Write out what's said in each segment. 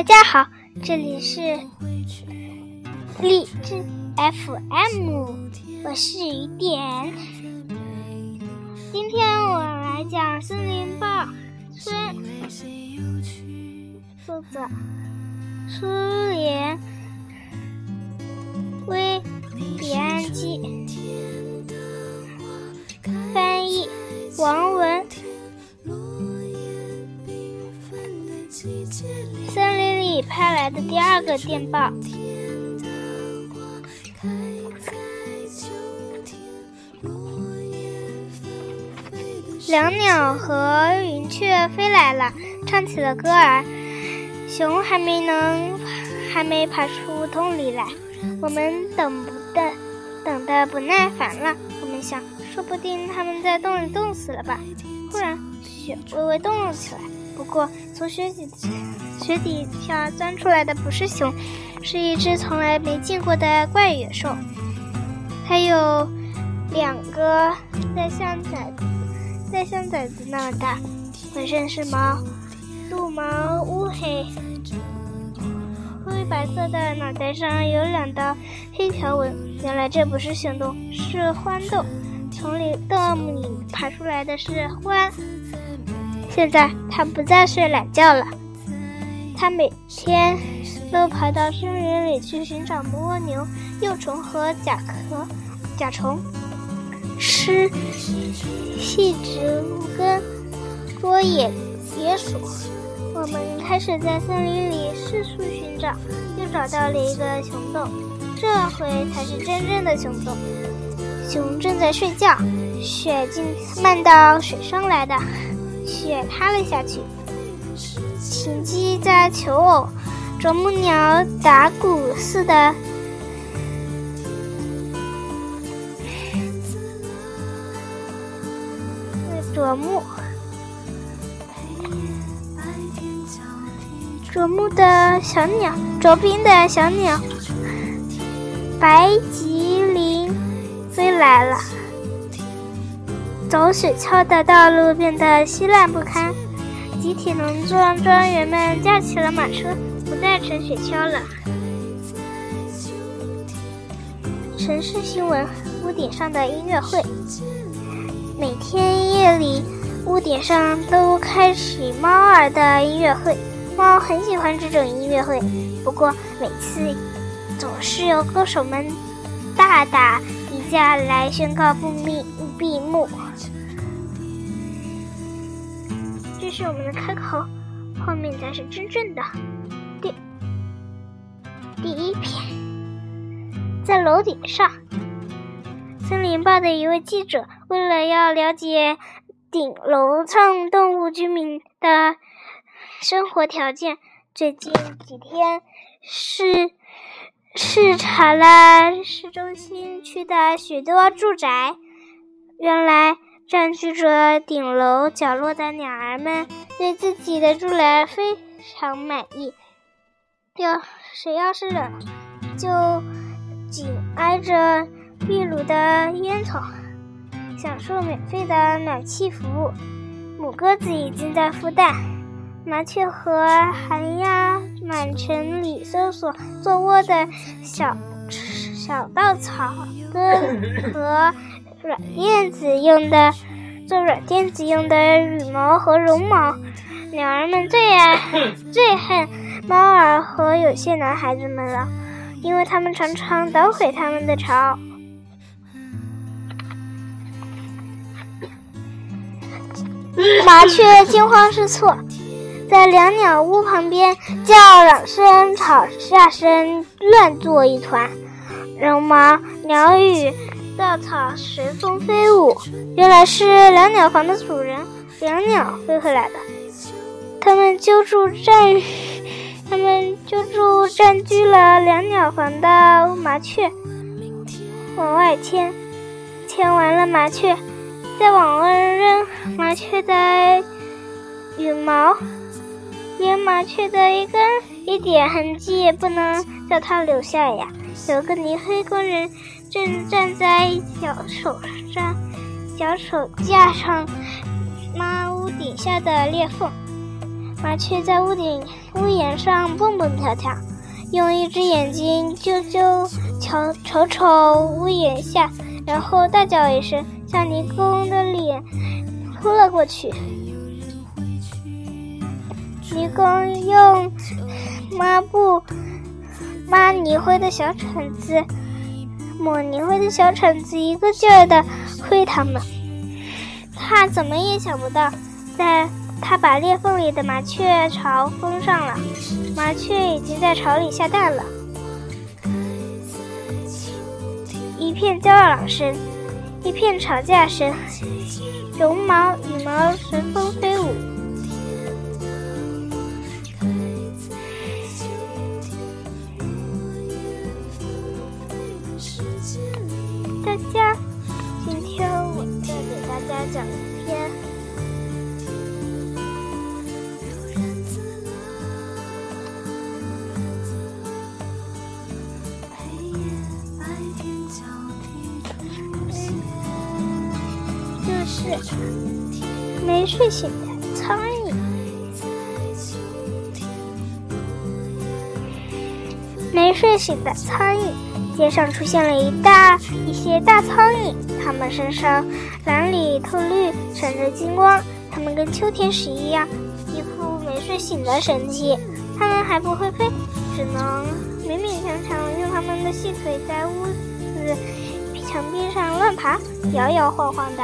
大家好，这里是荔枝 FM，我是雨点。今天我来讲《森林报村》，作者苏联威彼岸基，翻译王文。森林里派来的第二个电报。两鸟和云雀飞来了，唱起了歌儿。熊还没能，还没爬出洞里来。我们等不的，等的不耐烦了。我们想，说不定他们在洞里冻死了吧。忽然，雪微微动了起来。不过，从雪底雪底下钻出来的不是熊，是一只从来没见过的怪野兽。它有两个在像崽子。再像崽子那么大，浑身是毛，肚毛乌黑，灰白色的脑袋上有两道黑条纹。原来这不是熊洞，是獾洞。从里洞里爬出来的是獾。现在它不再睡懒觉了，它每天都跑到森林里去寻找蜗牛、幼虫和甲壳、甲虫。吃细植物根，捉野野鼠。我们开始在森林里四处寻找，又找到了一个熊洞。这回才是真正的熊洞。熊正在睡觉，雪竟漫到水上来的，雪塌了下去。禽鸡在求偶，啄木鸟打鼓似的。啄木，啄木的小鸟，啄冰的小鸟，白吉林飞来了。走雪橇的道路变得稀烂不堪，集体农庄庄园们架起了马车，不再乘雪橇了。城市新闻：屋顶上的音乐会。每天夜里，屋顶上都开启猫儿的音乐会。猫很喜欢这种音乐会，不过每次总是由歌手们大打接下来宣告不闭闭幕。这是我们的开口，后面才是真正的第第一篇。在楼顶上。森林报的一位记者，为了要了解顶楼上动物居民的生活条件，最近几天是视察了市中心区的许多住宅。原来，占据着顶楼角落的鸟儿们对自己的住宅非常满意。要谁要是冷，就紧挨着。壁炉的烟囱，享受免费的暖气服务。母鸽子已经在孵蛋，麻雀和寒鸦满城里搜索做窝的小小稻草根 和软垫子用的做软垫子用的羽毛和绒毛。鸟儿们最爱 最恨猫儿和有些男孩子们了，因为他们常常捣毁他们的巢。麻雀惊慌失措，在两鸟屋旁边叫嚷声、吵架声乱作一团，绒毛、鸟语、稻草随风飞舞。原来是两鸟房的主人两鸟飞回来的，他们揪住占，他们揪住占据了两鸟房的麻雀，往外牵，牵完了麻雀。再往外扔麻雀的羽毛，连麻雀的一根一点痕迹也不能叫它留下呀。有个泥黑工人正站在脚手上、脚手架上，妈屋顶下的裂缝。麻雀在屋顶、屋檐上蹦蹦跳跳，用一只眼睛啾啾瞧瞅瞅屋檐下，然后大叫一声，向泥工的脸扑了过去。泥工用抹布抹泥灰的小铲子，抹泥灰的小铲子一个劲儿的挥它们。他怎么也想不到，在。他把裂缝里的麻雀巢封上了，麻雀已经在巢里下蛋了。一片叫嚷声，一片吵架声，绒毛、羽毛随风飞舞。大家，今天我再给大家讲一篇。没睡醒的苍蝇，没睡醒的苍蝇，街上出现了一大一些大苍蝇，它们身上蓝里透绿，闪着金光，它们跟秋天时一样，一副没睡醒的神气。它们还不会飞，只能勉勉强强用它们的细腿在屋子墙壁上乱爬，摇摇晃晃的。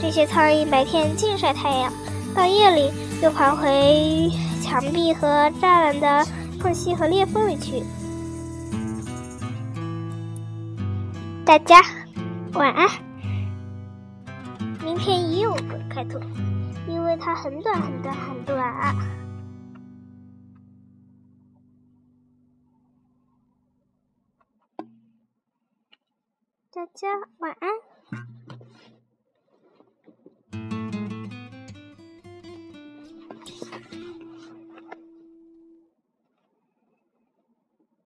这些苍蝇白天尽晒太阳，到夜里又爬回墙壁和栅栏的缝隙和裂缝里去。大家晚安。明天也有个开头，因为它很短很短很短。大家晚安。